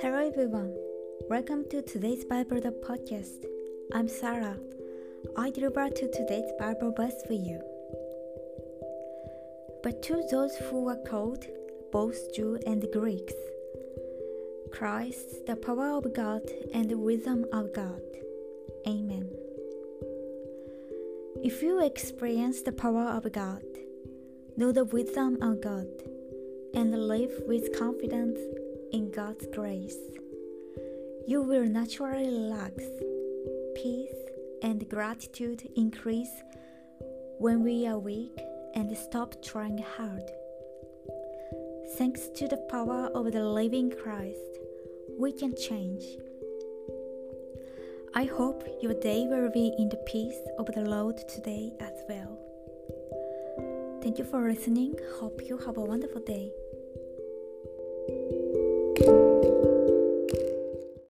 Hello everyone. Welcome to today's Bible the podcast. I'm Sarah. I deliver to today's Bible verse for you. But to those who are called, both Jew and Greeks, Christ, the power of God and the wisdom of God. Amen. If you experience the power of God, know the wisdom of God, and live with confidence in God's grace, you will naturally relax. Peace and gratitude increase when we are weak and stop trying hard. Thanks to the power of the living Christ, we can change. I hope your day will be in the peace of the Lord today as well. Thank you for listening. Hope you have a wonderful day.